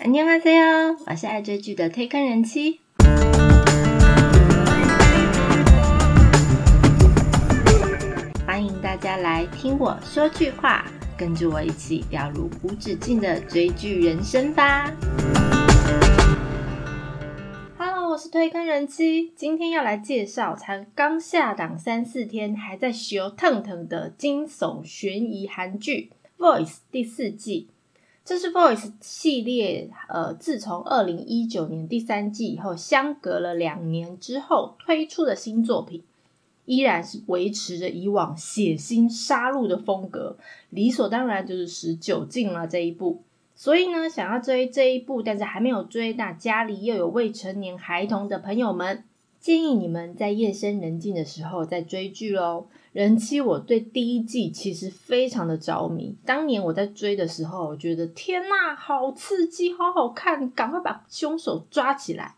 안녕하세요，我是爱追剧的推坑人妻。欢迎大家来听我说句话，跟着我一起掉入无止境的追剧人生吧。Hello，我是推坑人妻，今天要来介绍才刚下档三四天，还在修腾腾的惊悚悬疑韩剧《Voice》第四季。 这是 Voice 系列，呃，自从二零一九年第三季以后，相隔了两年之后推出的新作品，依然是维持着以往血腥杀戮的风格，理所当然就是十九禁了这一部。所以呢，想要追这一部，但是还没有追，那家里又有未成年孩童的朋友们，建议你们在夜深人静的时候再追剧喽。人妻，我对第一季其实非常的着迷。当年我在追的时候，我觉得天呐，好刺激，好好看，赶快把凶手抓起来。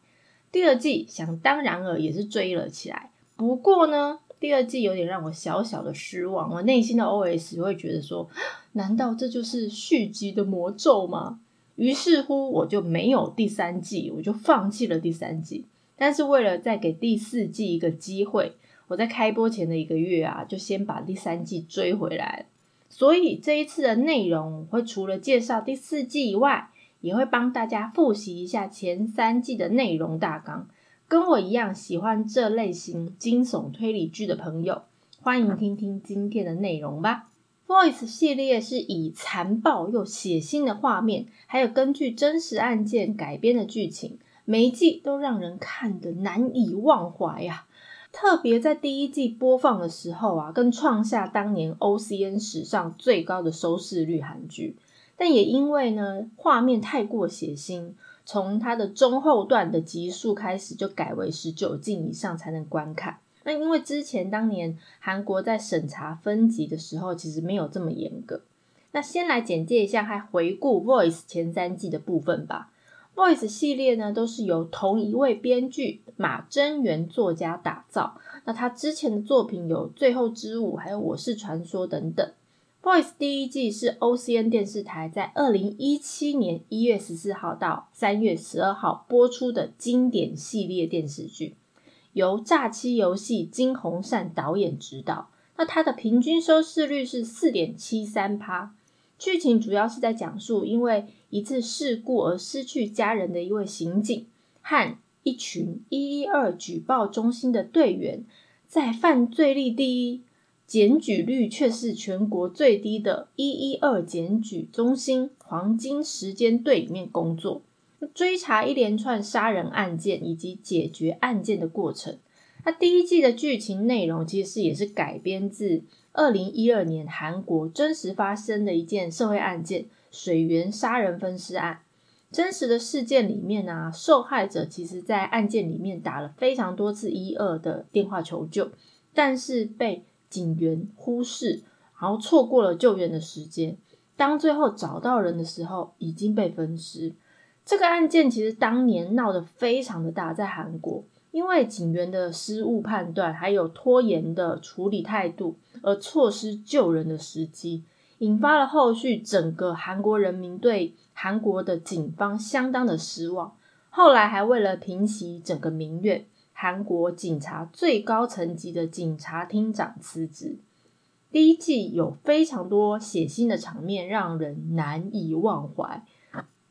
第二季想当然尔也是追了起来。不过呢，第二季有点让我小小的失望。我内心的 OS 会觉得说，难道这就是续集的魔咒吗？于是乎，我就没有第三季，我就放弃了第三季。但是为了再给第四季一个机会。我在开播前的一个月啊，就先把第三季追回来。所以这一次的内容会除了介绍第四季以外，也会帮大家复习一下前三季的内容大纲。跟我一样喜欢这类型惊悚推理剧的朋友，欢迎听听今天的内容吧。Voice 系列是以残暴又血腥的画面，还有根据真实案件改编的剧情，每一季都让人看得难以忘怀呀。特别在第一季播放的时候啊，更创下当年 O C N 史上最高的收视率韩剧。但也因为呢画面太过血腥，从它的中后段的集数开始就改为十九禁以上才能观看。那因为之前当年韩国在审查分级的时候，其实没有这么严格。那先来简介一下，还回顾 Voice 前三季的部分吧。Voice 系列呢，都是由同一位编剧马真元作家打造。那他之前的作品有《最后之舞》还有《我是传说》等等。Voice 第一季是 OCN 电视台在二零一七年一月十四号到三月十二号播出的经典系列电视剧，由诈欺游戏金洪善导演执导。那它的平均收视率是四点七三趴。剧情主要是在讲述，因为一次事故而失去家人的一位刑警和一群一一二举报中心的队员，在犯罪率第一、检举率却是全国最低的一一二检举中心黄金时间队里面工作，追查一连串杀人案件以及解决案件的过程。那第一季的剧情内容其实也是改编自。二零一二年，韩国真实发生的一件社会案件——水源杀人分尸案。真实的事件里面啊，受害者其实在案件里面打了非常多次一二的电话求救，但是被警员忽视，然后错过了救援的时间。当最后找到人的时候，已经被分尸。这个案件其实当年闹得非常的大，在韩国。因为警员的失误判断，还有拖延的处理态度，而错失救人的时机，引发了后续整个韩国人民对韩国的警方相当的失望。后来还为了平息整个民怨，韩国警察最高层级的警察厅长辞职。第一季有非常多血腥的场面，让人难以忘怀。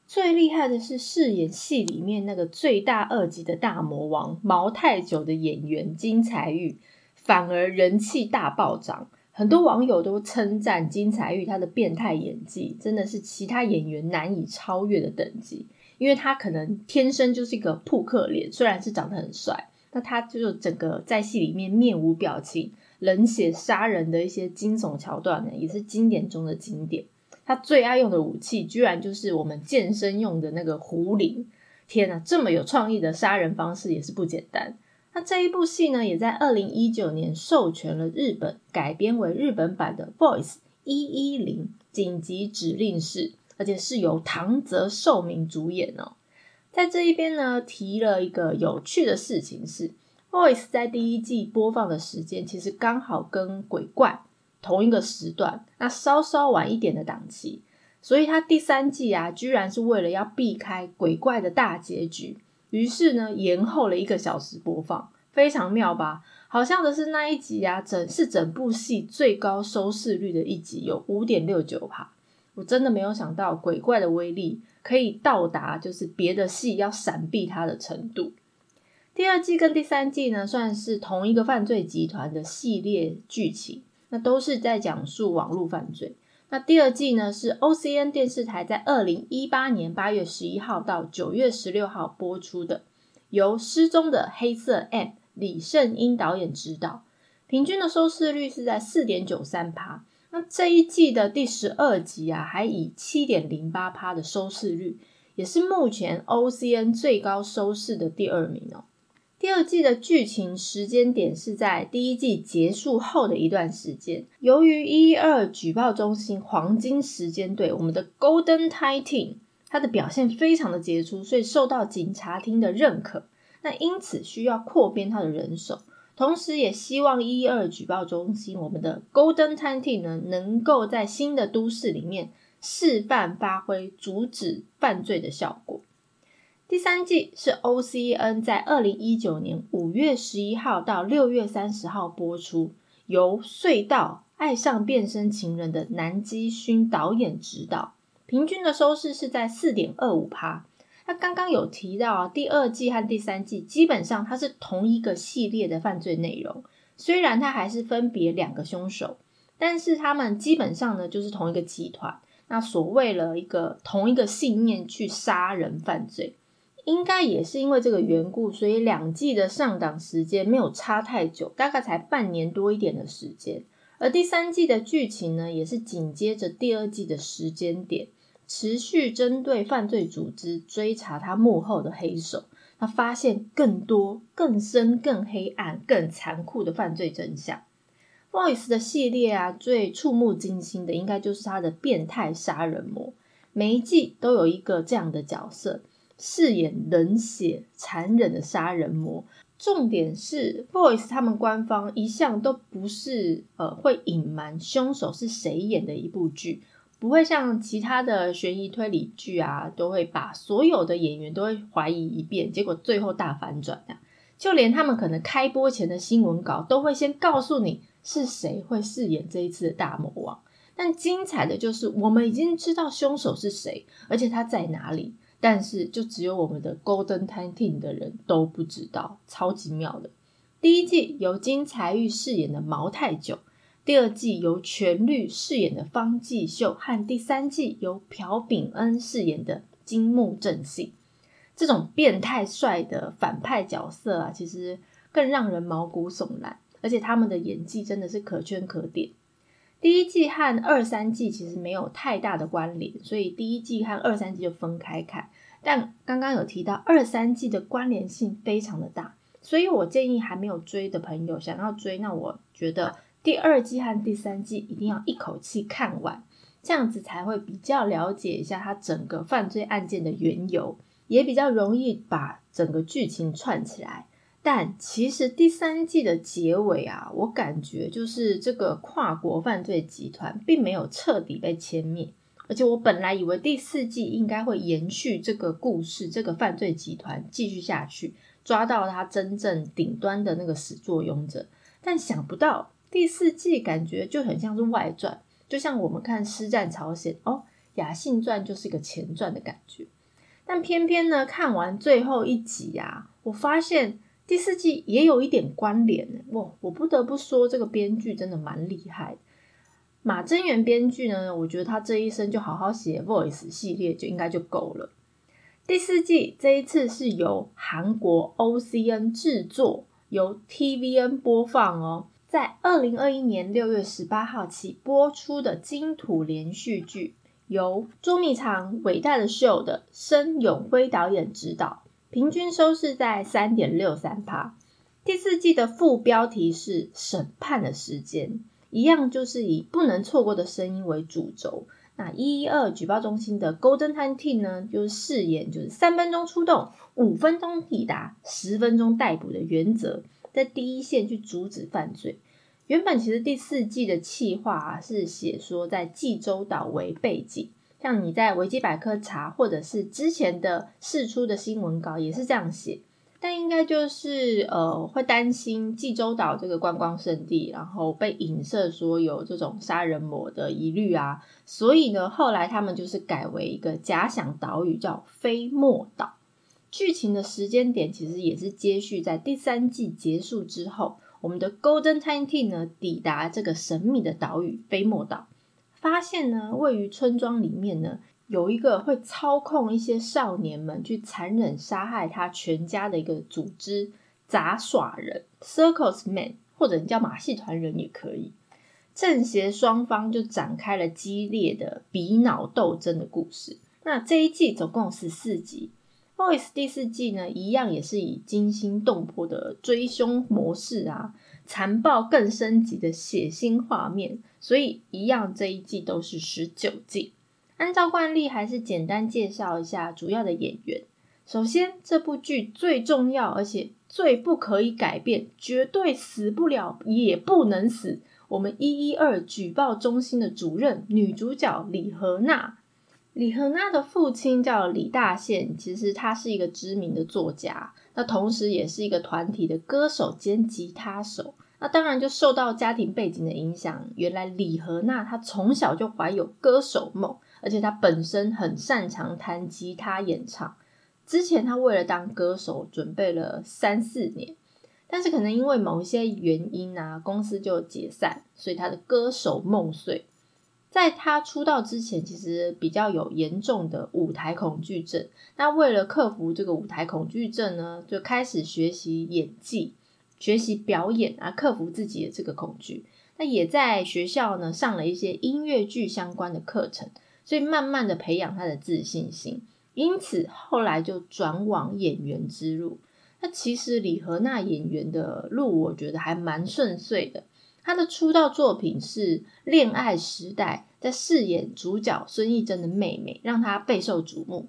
最厉害的是饰演戏里面那个罪大恶极的大魔王毛太久的演员金财玉，反而人气大暴涨。很多网友都称赞金财玉他的变态演技真的是其他演员难以超越的等级，因为他可能天生就是一个扑克脸，虽然是长得很帅，那他就整个在戏里面面无表情、冷血杀人的一些惊悚桥段呢，也是经典中的经典。他最爱用的武器，居然就是我们健身用的那个壶铃！天哪，这么有创意的杀人方式也是不简单。那这一部戏呢，也在二零一九年授权了日本改编为日本版的《Voice 一一零紧急指令室》，而且是由唐泽寿明主演哦。在这一边呢，提了一个有趣的事情是，《Voice》在第一季播放的时间其实刚好跟《鬼怪》。同一个时段，那稍稍晚一点的档期，所以他第三季啊，居然是为了要避开鬼怪的大结局，于是呢延后了一个小时播放，非常妙吧？好像的是那一集啊，整是整部戏最高收视率的一集，有五点六九趴。我真的没有想到鬼怪的威力可以到达，就是别的戏要闪避它的程度。第二季跟第三季呢，算是同一个犯罪集团的系列剧情，那都是在讲述网络犯罪。那第二季呢，是 OCN 电视台在二零一八年八月十一号到九月十六号播出的，由失踪的黑色 M 李胜英导演执导，平均的收视率是在四点九三趴。那这一季的第十二集啊，还以七点零八趴的收视率，也是目前 OCN 最高收视的第二名哦。第二季的剧情时间点是在第一季结束后的一段时间。由于一二举报中心黄金时间队，我们的 Golden Titan，它的表现非常的杰出，所以受到警察厅的认可。那因此需要扩编它的人手，同时也希望一一二举报中心，我们的 Golden Titan 呢，能够在新的都市里面示范发挥阻止犯罪的效果。第三季是 OCN 在二零一九年五月十一号到六月三十号播出，由隧道爱上变身情人的南基勋导演执导，平均的收视是在四点二五趴。那刚刚有提到啊，第二季和第三季基本上它是同一个系列的犯罪内容，虽然它还是分别两个凶手，但是他们基本上呢就是同一个集团，那所谓了一个同一个信念去杀人犯罪。应该也是因为这个缘故，所以两季的上档时间没有差太久，大概才半年多一点的时间。而第三季的剧情呢，也是紧接着第二季的时间点，持续针对犯罪组织追查他幕后的黑手，他发现更多、更深、更黑暗、更残酷的犯罪真相。Voice 的系列啊，最触目惊心的应该就是他的变态杀人魔，每一季都有一个这样的角色。饰演冷血残忍的杀人魔，重点是 Voice 他们官方一向都不是呃会隐瞒凶手是谁演的一部剧，不会像其他的悬疑推理剧啊，都会把所有的演员都会怀疑一遍，结果最后大反转的。就连他们可能开播前的新闻稿都会先告诉你是谁会饰演这一次的大魔王。但精彩的就是我们已经知道凶手是谁，而且他在哪里。但是，就只有我们的 Golden Titan 的人都不知道，超级妙的。第一季由金财玉饰演的毛太久，第二季由全律饰演的方继秀，和第三季由朴炳恩饰演的金木正信。这种变态帅的反派角色啊，其实更让人毛骨悚然，而且他们的演技真的是可圈可点。第一季和二三季其实没有太大的关联，所以第一季和二三季就分开看。但刚刚有提到二三季的关联性非常的大，所以我建议还没有追的朋友想要追，那我觉得第二季和第三季一定要一口气看完，这样子才会比较了解一下它整个犯罪案件的缘由，也比较容易把整个剧情串起来。但其实第三季的结尾啊，我感觉就是这个跨国犯罪集团并没有彻底被歼灭，而且我本来以为第四季应该会延续这个故事，这个犯罪集团继续下去，抓到他真正顶端的那个始作俑者。但想不到第四季感觉就很像是外传，就像我们看《师战朝鲜》哦，《雅信传》就是一个前传的感觉。但偏偏呢，看完最后一集啊，我发现。第四季也有一点关联呢，哇！我不得不说，这个编剧真的蛮厉害。马真源编剧呢，我觉得他这一生就好好写 Voice 系列就应该就够了。第四季这一次是由韩国 OCN 制作，由 TVN 播放哦，在二零二一年六月十八号起播出的金土连续剧，由朱密长伟大的秀的申永辉导演执导。平均收视在三点六三趴。第四季的副标题是“审判的时间”，一样就是以不能错过的声音为主轴。那一一二举报中心的 Golden Titan 呢，就是饰演就是三分钟出动，五分钟抵达，十分钟逮捕的原则，在第一线去阻止犯罪。原本其实第四季的企划啊，是写说在济州岛为背景。像你在维基百科查，或者是之前的释出的新闻稿也是这样写。但应该就是呃，会担心济州岛这个观光胜地，然后被影射说有这种杀人魔的疑虑啊，所以呢，后来他们就是改为一个假想岛屿，叫飞莫岛。剧情的时间点其实也是接续在第三季结束之后，我们的 Golden Time Team 呢抵达这个神秘的岛屿飞莫岛，发现呢位于村庄里面呢。有一个会操控一些少年们去残忍杀害他全家的一个组织——杂耍人 （Circus Man），或者叫马戏团人也可以。正邪双方就展开了激烈的比脑斗争的故事。那这一季总共十四集，《Voice》第四季呢，一样也是以惊心动魄的追凶模式啊，残暴更升级的血腥画面，所以一样这一季都是十九季。按照惯例，还是简单介绍一下主要的演员。首先，这部剧最重要而且最不可以改变、绝对死不了也不能死。我们一一二举报中心的主任女主角李荷娜。李荷娜的父亲叫李大宪，其实他是一个知名的作家，那同时也是一个团体的歌手兼吉他手。那当然就受到家庭背景的影响。原来李和娜她从小就怀有歌手梦。而且她本身很擅长弹吉他演唱。之前她为了当歌手准备了三四年，但是可能因为某一些原因啊，公司就解散，所以她的歌手梦碎。在他出道之前，其实比较有严重的舞台恐惧症。那为了克服这个舞台恐惧症呢，就开始学习演技、学习表演啊，克服自己的这个恐惧。那也在学校呢上了一些音乐剧相关的课程。所以慢慢的培养他的自信心，因此后来就转往演员之路。那其实李荷娜演员的路，我觉得还蛮顺遂的。她的出道作品是《恋爱时代》，在饰演主角孙艺珍的妹妹，让她备受瞩目。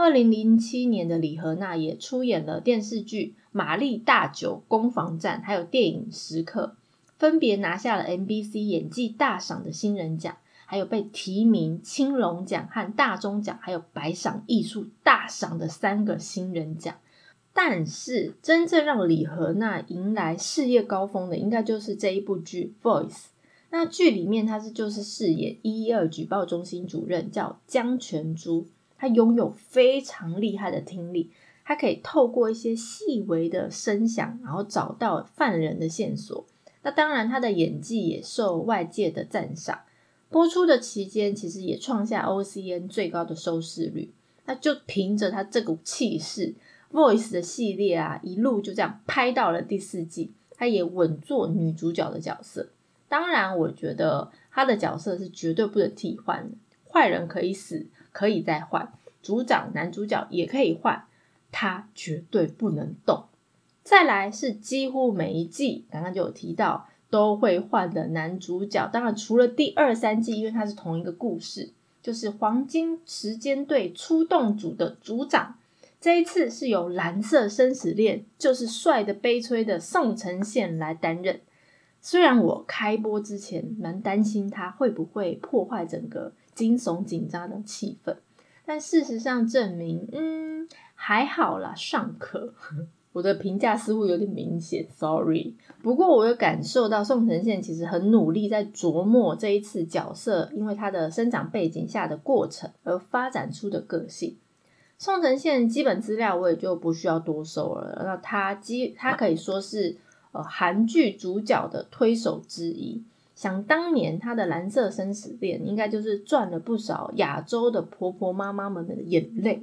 二零零七年的李荷娜也出演了电视剧《玛丽大酒攻防战》，还有电影《时刻》，分别拿下了 MBC 演技大赏的新人奖。还有被提名青龙奖和大钟奖，还有白赏艺术大赏的三个新人奖。但是，真正让李荷娜迎来事业高峰的，应该就是这一部剧《Voice》。那剧里面，她是就是饰演一一二举报中心主任，叫江全珠。他拥有非常厉害的听力，他可以透过一些细微的声响，然后找到犯人的线索。那当然，他的演技也受外界的赞赏。播出的期间，其实也创下 OCN 最高的收视率。那就凭着他这股气势，Voice 的系列啊，一路就这样拍到了第四季，他也稳坐女主角的角色。当然，我觉得他的角色是绝对不能替换的。坏人可以死，可以再换；组长、男主角也可以换，他绝对不能动。再来是几乎每一季，刚刚就有提到。都会换的男主角，当然除了第二三季，因为它是同一个故事，就是黄金时间队出动组的组长。这一次是由蓝色生死恋，就是帅的悲催的宋承宪来担任。虽然我开播之前蛮担心他会不会破坏整个惊悚紧张的气氛，但事实上证明，嗯，还好啦，尚可。我的评价似乎有点明显，sorry。不过我有感受到宋承宪其实很努力在琢磨这一次角色，因为他的生长背景下的过程而发展出的个性。宋承宪基本资料我也就不需要多说了。那他基他可以说是呃韩剧主角的推手之一。想当年他的《蓝色生死恋》应该就是赚了不少亚洲的婆婆妈妈们的眼泪。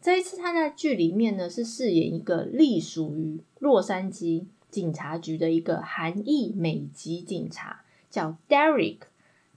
这一次他在剧里面呢，是饰演一个隶属于洛杉矶警察局的一个韩裔美籍警察，叫 Derek，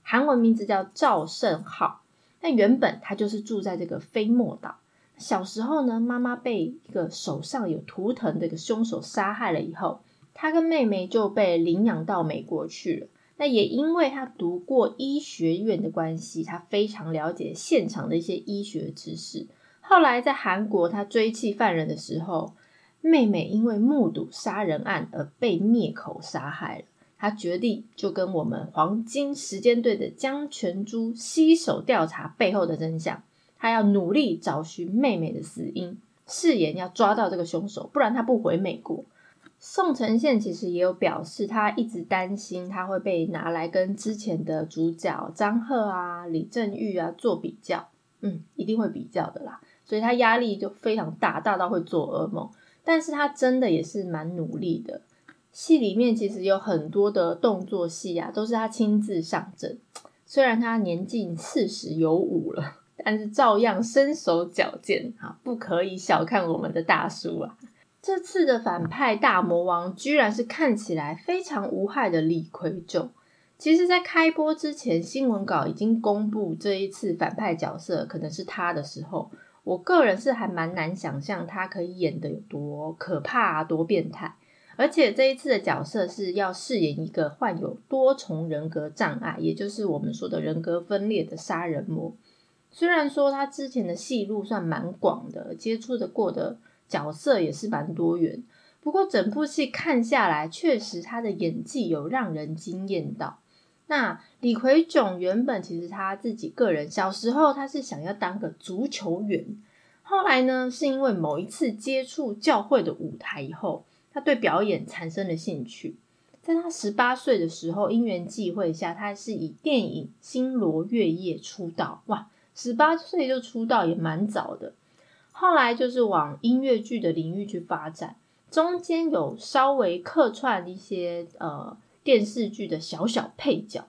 韩文名字叫赵胜浩。那原本他就是住在这个飞莫岛。小时候呢，妈妈被一个手上有图腾的一个凶手杀害了以后，他跟妹妹就被领养到美国去了。那也因为他读过医学院的关系，他非常了解现场的一些医学知识。后来在韩国，他追缉犯人的时候，妹妹因为目睹杀人案而被灭口杀害了。他决定就跟我们黄金时间队的江全珠携手调查背后的真相。他要努力找寻妹妹的死因，誓言要抓到这个凶手，不然他不回美国。宋承宪其实也有表示，他一直担心他会被拿来跟之前的主角张赫啊、李正玉啊做比较，嗯，一定会比较的啦，所以他压力就非常大，大到会做噩梦。但是他真的也是蛮努力的。戏里面其实有很多的动作戏啊，都是他亲自上阵。虽然他年近四十有五了，但是照样身手矫健啊，不可以小看我们的大叔啊。这次的反派大魔王居然是看起来非常无害的李奎炯。其实，在开播之前，新闻稿已经公布这一次反派角色可能是他的时候，我个人是还蛮难想象他可以演的有多可怕、多变态。而且这一次的角色是要饰演一个患有多重人格障碍，也就是我们说的人格分裂的杀人魔。虽然说他之前的戏路算蛮广的，接触的过的。角色也是蛮多元，不过整部戏看下来，确实他的演技有让人惊艳到。那李奎炯原本其实他自己个人小时候他是想要当个足球员，后来呢是因为某一次接触教会的舞台以后，他对表演产生了兴趣。在他十八岁的时候，因缘际会下，他是以电影《星罗月夜》出道。哇，十八岁就出道也蛮早的。后来就是往音乐剧的领域去发展，中间有稍微客串一些呃电视剧的小小配角。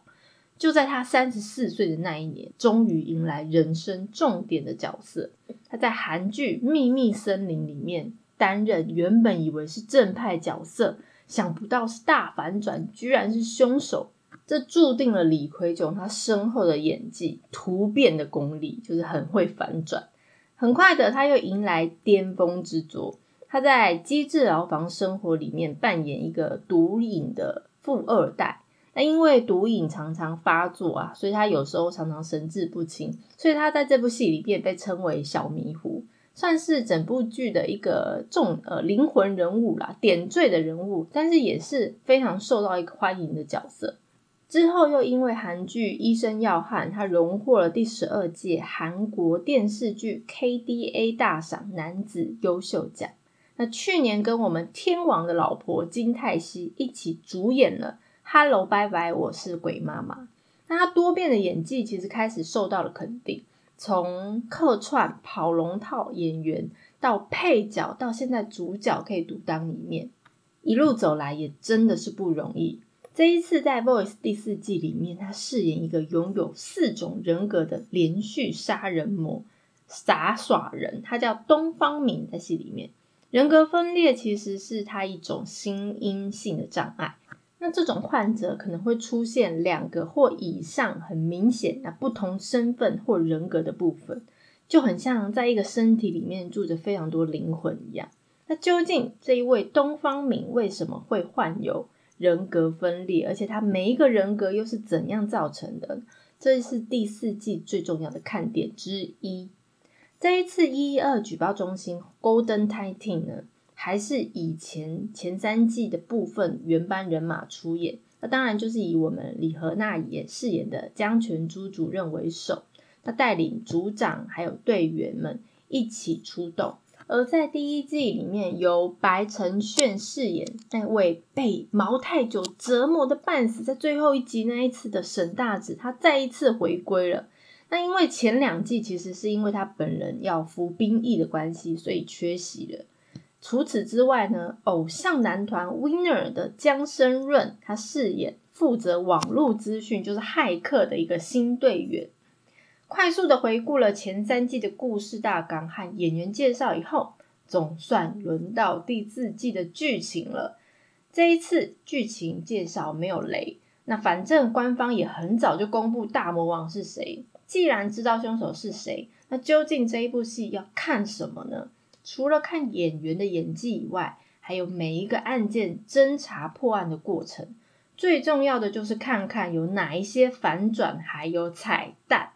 就在他三十四岁的那一年，终于迎来人生重点的角色。他在韩剧《秘密森林》里面担任原本以为是正派角色，想不到是大反转，居然是凶手。这注定了李奎炯他深厚的演技、突变的功力，就是很会反转。很快的，他又迎来巅峰之作。他在《机智牢房生活》里面扮演一个毒瘾的富二代。那因为毒瘾常常发作啊，所以他有时候常常神志不清。所以他在这部戏里面被称为“小迷糊”，算是整部剧的一个重呃灵魂人物啦，点缀的人物，但是也是非常受到一个欢迎的角色。之后又因为韩剧《医生要汉》，他荣获了第十二届韩国电视剧 KDA 大赏男子优秀奖。那去年跟我们天王的老婆金泰熙一起主演了《Hello 拜拜，我是鬼妈妈》。那他多变的演技其实开始受到了肯定，从客串跑龙套演员到配角，到现在主角可以独当一面，一路走来也真的是不容易。这一次在《Voice》第四季里面，他饰演一个拥有四种人格的连续杀人魔傻耍人，他叫东方明。在戏里面，人格分裂其实是他一种心因性的障碍。那这种患者可能会出现两个或以上很明显的不同身份或人格的部分，就很像在一个身体里面住着非常多灵魂一样。那究竟这一位东方明为什么会患有？人格分裂，而且他每一个人格又是怎样造成的？这是第四季最重要的看点之一。这一次一一二举报中心 Golden Titan 呢，还是以前前三季的部分原班人马出演。那当然就是以我们李荷娜也饰演的江泉珠主任为首，他带领组长还有队员们一起出动。而在第一季里面，由白承炫饰演那位被毛太久折磨的半死，在最后一集那一次的沈大子，他再一次回归了。那因为前两季其实是因为他本人要服兵役的关系，所以缺席了。除此之外呢，偶像男团 Winner 的江生润，他饰演负责网络资讯，就是骇客的一个新队员。快速的回顾了前三季的故事大纲和演员介绍以后，总算轮到第四季的剧情了。这一次剧情介绍没有雷，那反正官方也很早就公布大魔王是谁。既然知道凶手是谁，那究竟这一部戏要看什么呢？除了看演员的演技以外，还有每一个案件侦查破案的过程。最重要的就是看看有哪一些反转，还有彩蛋。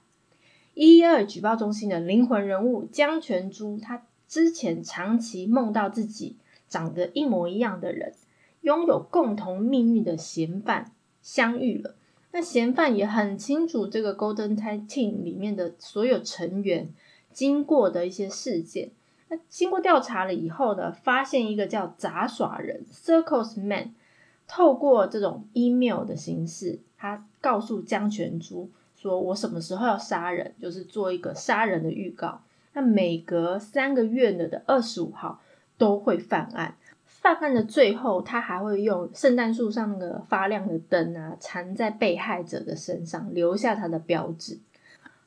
一一二举报中心的灵魂人物江全珠，他之前长期梦到自己长得一模一样的人，拥有共同命运的嫌犯相遇了。那嫌犯也很清楚这个 Golden Team 里面的所有成员经过的一些事件。那经过调查了以后呢，发现一个叫杂耍人 Circus Man，透过这种 email 的形式，他告诉江全珠说：“我什么时候要杀人，就是做一个杀人的预告。那每隔三个月呢的二十五号都会犯案。”犯案的最后，他还会用圣诞树上那个发亮的灯啊，缠在被害者的身上，留下他的标志。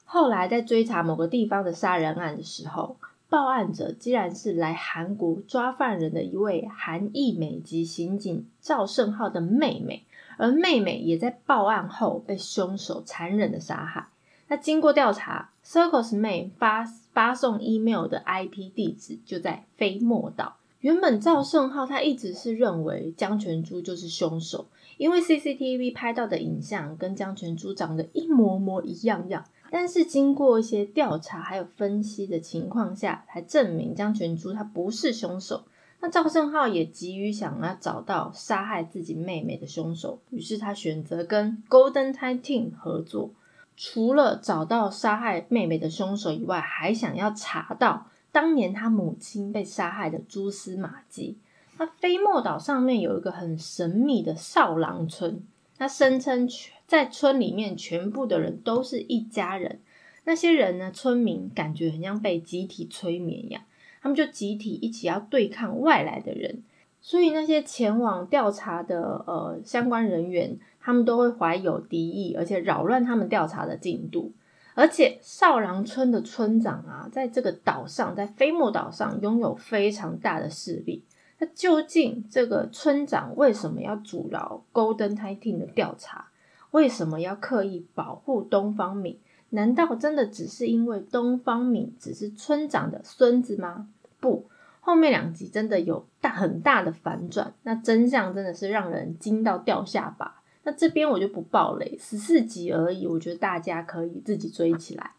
后来在追查某个地方的杀人案的时候，报案者竟然是来韩国抓犯人的一位韩裔美籍刑警赵胜浩的妹妹，而妹妹也在报案后被凶手残忍的杀害。那经过调查，Circus 妹发发送 email 的 IP 地址就在飞莫岛。原本赵胜浩他一直是认为江泉珠就是凶手，因为 CCTV 拍到的影像跟江泉珠长得一模模一样样。但是经过一些调查还有分析的情况下，才证明江泉珠他不是凶手。那赵胜浩也急于想要找到杀害自己妹妹的凶手，于是他选择跟 Golden Time Team 合作，除了找到杀害妹妹的凶手以外，还想要查到。当年他母亲被杀害的蛛丝马迹。那飞莫岛上面有一个很神秘的少郎村，他声称在村里面全部的人都是一家人。那些人呢，村民感觉很像被集体催眠一样，他们就集体一起要对抗外来的人。所以那些前往调查的呃相关人员，他们都会怀有敌意，而且扰乱他们调查的进度。而且少郎村的村长啊，在这个岛上，在飞莫岛上拥有非常大的势力。那究竟这个村长为什么要阻挠 Golden Titan 的调查？为什么要刻意保护东方敏？难道真的只是因为东方敏只是村长的孙子吗？不，后面两集真的有大很大的反转，那真相真的是让人惊到掉下巴。那这边我就不爆雷，十四集而已，我觉得大家可以自己追起来。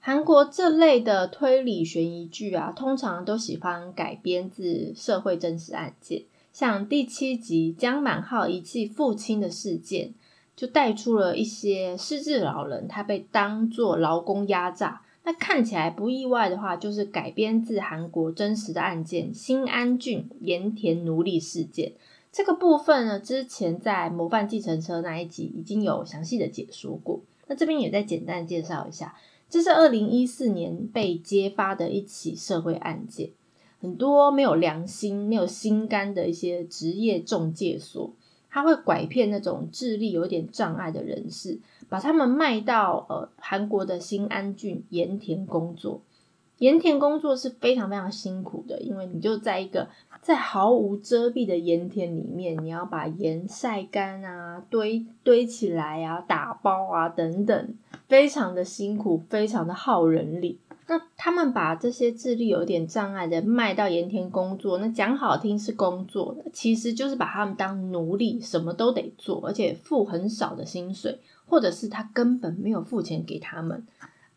韩国这类的推理悬疑剧啊，通常都喜欢改编自社会真实案件，像第七集江满浩遗弃父亲的事件，就带出了一些失智老人他被当作劳工压榨。那看起来不意外的话，就是改编自韩国真实的案件新安郡盐田奴隶事件。这个部分呢，之前在模范计程车那一集已经有详细的解说过。那这边也再简单介绍一下，这是二零一四年被揭发的一起社会案件。很多没有良心、没有心肝的一些职业中介所，他会拐骗那种智力有点障碍的人士，把他们卖到呃韩国的新安郡盐田工作。盐田工作是非常非常辛苦的，因为你就在一个在毫无遮蔽的盐田里面，你要把盐晒干啊，堆堆起来啊，打包啊等等，非常的辛苦，非常的耗人力。那他们把这些智力有点障碍的卖到盐田工作，那讲好听是工作的，其实就是把他们当奴隶，什么都得做，而且付很少的薪水，或者是他根本没有付钱给他们。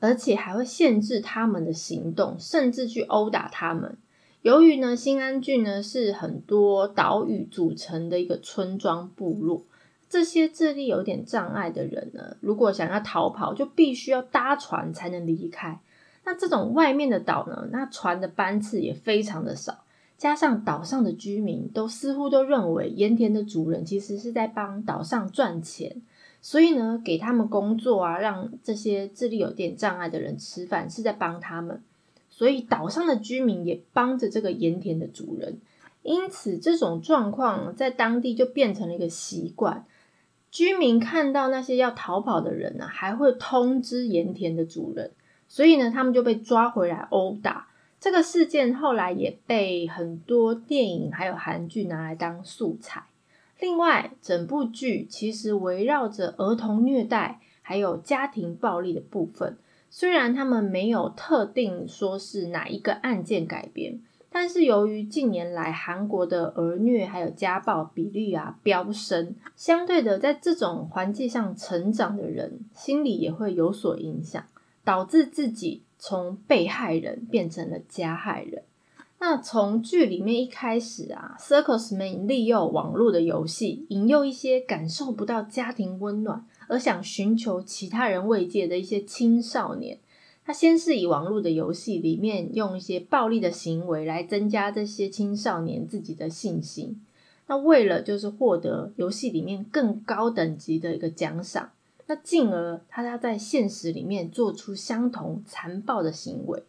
而且还会限制他们的行动，甚至去殴打他们。由于呢，新安郡呢是很多岛屿组成的一个村庄部落，这些智力有点障碍的人呢，如果想要逃跑，就必须要搭船才能离开。那这种外面的岛呢，那船的班次也非常的少，加上岛上的居民都似乎都认为盐田的主人其实是在帮岛上赚钱。所以呢，给他们工作啊，让这些智力有点障碍的人吃饭，是在帮他们。所以岛上的居民也帮着这个盐田的主人，因此这种状况在当地就变成了一个习惯。居民看到那些要逃跑的人呢，还会通知盐田的主人，所以呢，他们就被抓回来殴打。这个事件后来也被很多电影还有韩剧拿来当素材。另外，整部剧其实围绕着儿童虐待还有家庭暴力的部分。虽然他们没有特定说是哪一个案件改编，但是由于近年来韩国的儿虐还有家暴比例啊飙升，相对的，在这种环境上成长的人心理也会有所影响，导致自己从被害人变成了加害人。那从剧里面一开始啊，Circus Man 利用网络的游戏，引诱一些感受不到家庭温暖而想寻求其他人慰藉的一些青少年。他先是以网络的游戏里面用一些暴力的行为来增加这些青少年自己的信心。那为了就是获得游戏里面更高等级的一个奖赏，那进而他要在现实里面做出相同残暴的行为。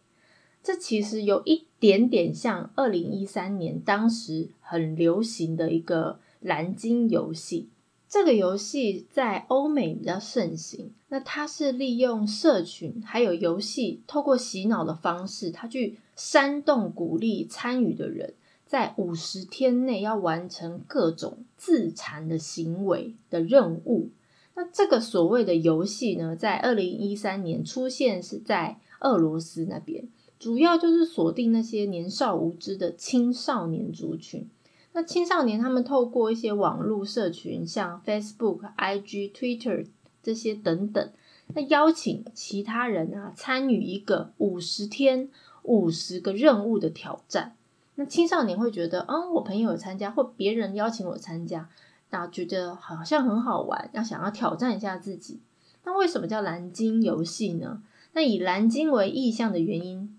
这其实有一点点像二零一三年当时很流行的一个蓝鲸游戏。这个游戏在欧美比较盛行。那它是利用社群还有游戏，透过洗脑的方式，它去煽动鼓励参与的人，在五十天内要完成各种自残的行为的任务。那这个所谓的游戏呢，在二零一三年出现是在俄罗斯那边。主要就是锁定那些年少无知的青少年族群。那青少年他们透过一些网络社群，像 Facebook、IG、Twitter 这些等等，那邀请其他人啊参与一个五十天、五十个任务的挑战。那青少年会觉得，嗯，我朋友有参加，或别人邀请我参加，那觉得好像很好玩，要想要挑战一下自己。那为什么叫蓝鲸游戏呢？那以蓝鲸为意象的原因。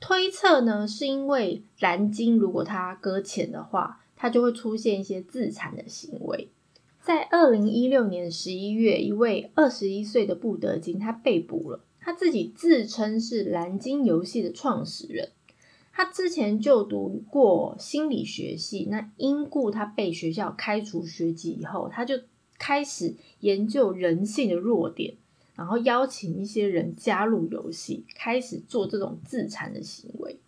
推测呢，是因为蓝鲸如果它搁浅的话，它就会出现一些自残的行为。在二零一六年十一月，一位二十一岁的布德金他被捕了，他自己自称是蓝鲸游戏的创始人。他之前就读过心理学系，那因故他被学校开除学籍以后，他就开始研究人性的弱点。然后邀请一些人加入游戏，开始做这种自残的行为。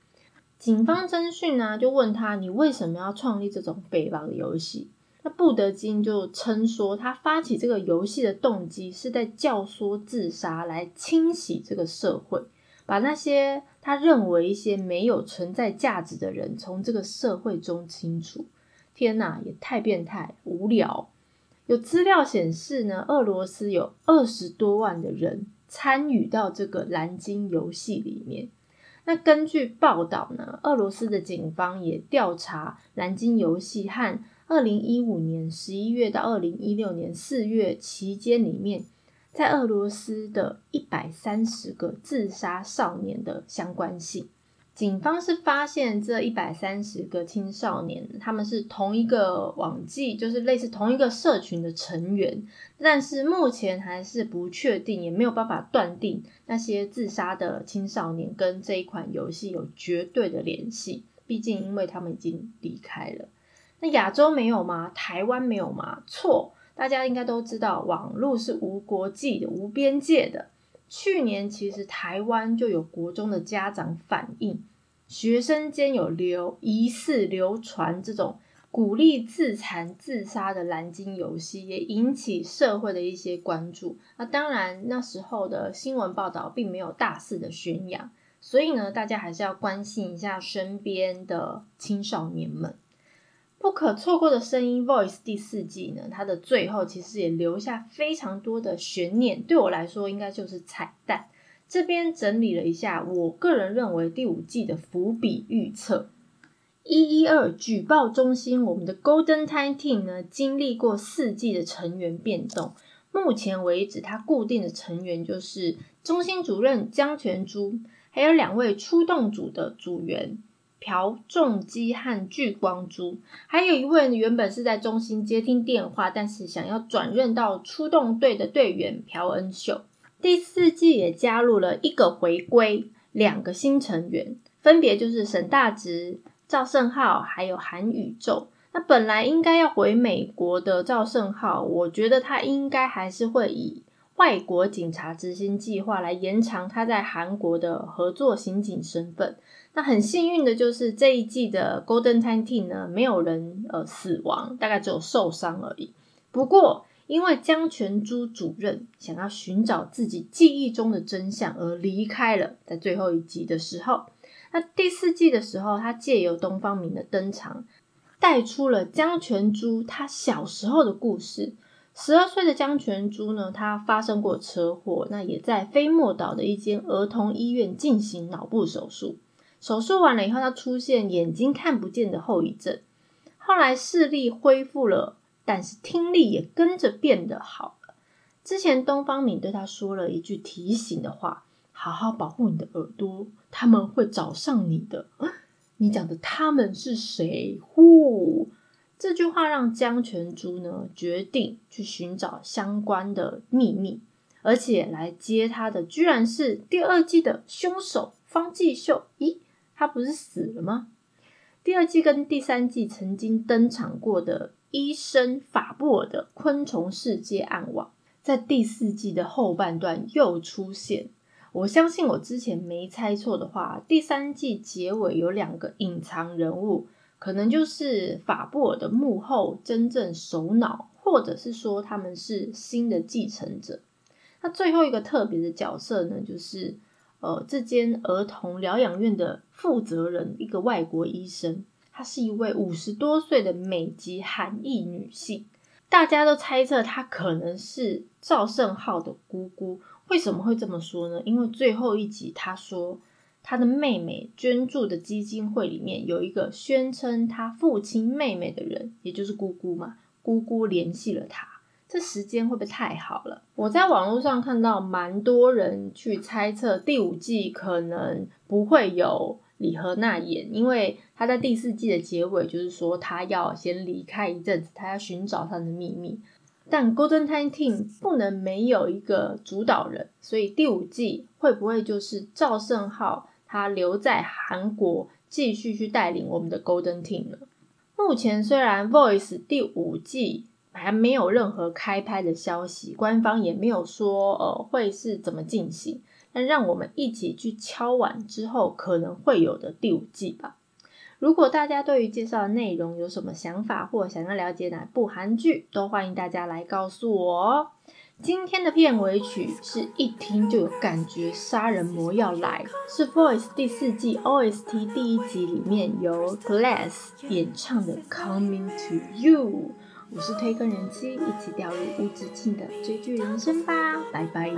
警方侦讯呢，就问他：“你为什么要创立这种诽谤的游戏？”那布德金就称说，他发起这个游戏的动机是在教唆自杀，来清洗这个社会，把那些他认为一些没有存在价值的人从这个社会中清除。天哪，也太变态，无聊。有资料显示呢，俄罗斯有二十多万的人参与到这个蓝鲸游戏里面。那根据报道呢，俄罗斯的警方也调查蓝鲸游戏和二零一五年十一月到二零一六年四月期间里面，在俄罗斯的一百三十个自杀少年的相关性。警方是发现这一百三十个青少年，他们是同一个网际，就是类似同一个社群的成员，但是目前还是不确定，也没有办法断定那些自杀的青少年跟这一款游戏有绝对的联系。毕竟，因为他们已经离开了。那亚洲没有吗？台湾没有吗？错，大家应该都知道，网络是无国际的、无边界的。去年其实台湾就有国中的家长反映。学生间有流疑似流传这种鼓励自残自杀的蓝鲸游戏，也引起社会的一些关注。那当然，那时候的新闻报道并没有大肆的宣扬，所以呢，大家还是要关心一下身边的青少年们。不可错过的声音 Voice 第四季呢，它的最后其实也留下非常多的悬念，对我来说应该就是彩蛋。这边整理了一下，我个人认为第五季的伏笔预测。一一二举报中心，我们的 Golden Time Team 呢，经历过四季的成员变动，目前为止，它固定的成员就是中心主任江全珠，还有两位出动组的组员朴重基和巨光珠，还有一位原本是在中心接听电话，但是想要转任到出动队的队员朴恩秀。第四季也加入了一个回归，两个新成员，分别就是沈大直、赵胜浩，还有韩宇宙。那本来应该要回美国的赵胜浩，我觉得他应该还是会以外国警察执行计划来延长他在韩国的合作刑警身份。那很幸运的就是这一季的 Golden Time Team 呢，没有人呃死亡，大概只有受伤而已。不过，因为江泉珠主任想要寻找自己记忆中的真相而离开了，在最后一集的时候，那第四季的时候，他借由东方明的登场，带出了江泉珠他小时候的故事。十二岁的江泉珠呢，他发生过车祸，那也在飞莫岛的一间儿童医院进行脑部手术。手术完了以后，他出现眼睛看不见的后遗症。后来视力恢复了，但是听力也跟着变得好了。之前东方敏对他说了一句提醒的话：“好好保护你的耳朵，他们会找上你的。”你讲的他们是谁？呼！这句话让江全珠呢决定去寻找相关的秘密，而且来接他的居然是第二季的凶手方继秀。咦，他不是死了吗？第二季跟第三季曾经登场过的医生法布尔的昆虫世界暗网，在第四季的后半段又出现。我相信我之前没猜错的话，第三季结尾有两个隐藏人物。可能就是法布尔的幕后真正首脑，或者是说他们是新的继承者。那最后一个特别的角色呢，就是呃这间儿童疗养院的负责人，一个外国医生，她是一位五十多岁的美籍韩裔女性。大家都猜测她可能是赵胜浩的姑姑。为什么会这么说呢？因为最后一集她说。他的妹妹捐助的基金会里面有一个宣称他父亲妹妹的人，也就是姑姑嘛。姑姑联系了他，这时间会不会太好了？我在网络上看到蛮多人去猜测第五季可能不会有李荷娜演，因为他在第四季的结尾就是说他要先离开一阵子，他要寻找他的秘密。但 Golden Time Team 不能没有一个主导人，所以第五季会不会就是赵胜浩？他留在韩国继续去带领我们的 Golden Team 呢。目前虽然 Voice 第五季还没有任何开拍的消息，官方也没有说呃会是怎么进行，那让我们一起去敲碗之后可能会有的第五季吧。如果大家对于介绍的内容有什么想法，或想要了解哪部韩剧，都欢迎大家来告诉我哦。今天的片尾曲是一听就有感觉，杀人魔要来，是《Voice》第四季 OST 第一集里面由 Glass 演唱的《Coming to You》。我是推更人妻，一起掉入无止境的追剧人生吧，拜拜。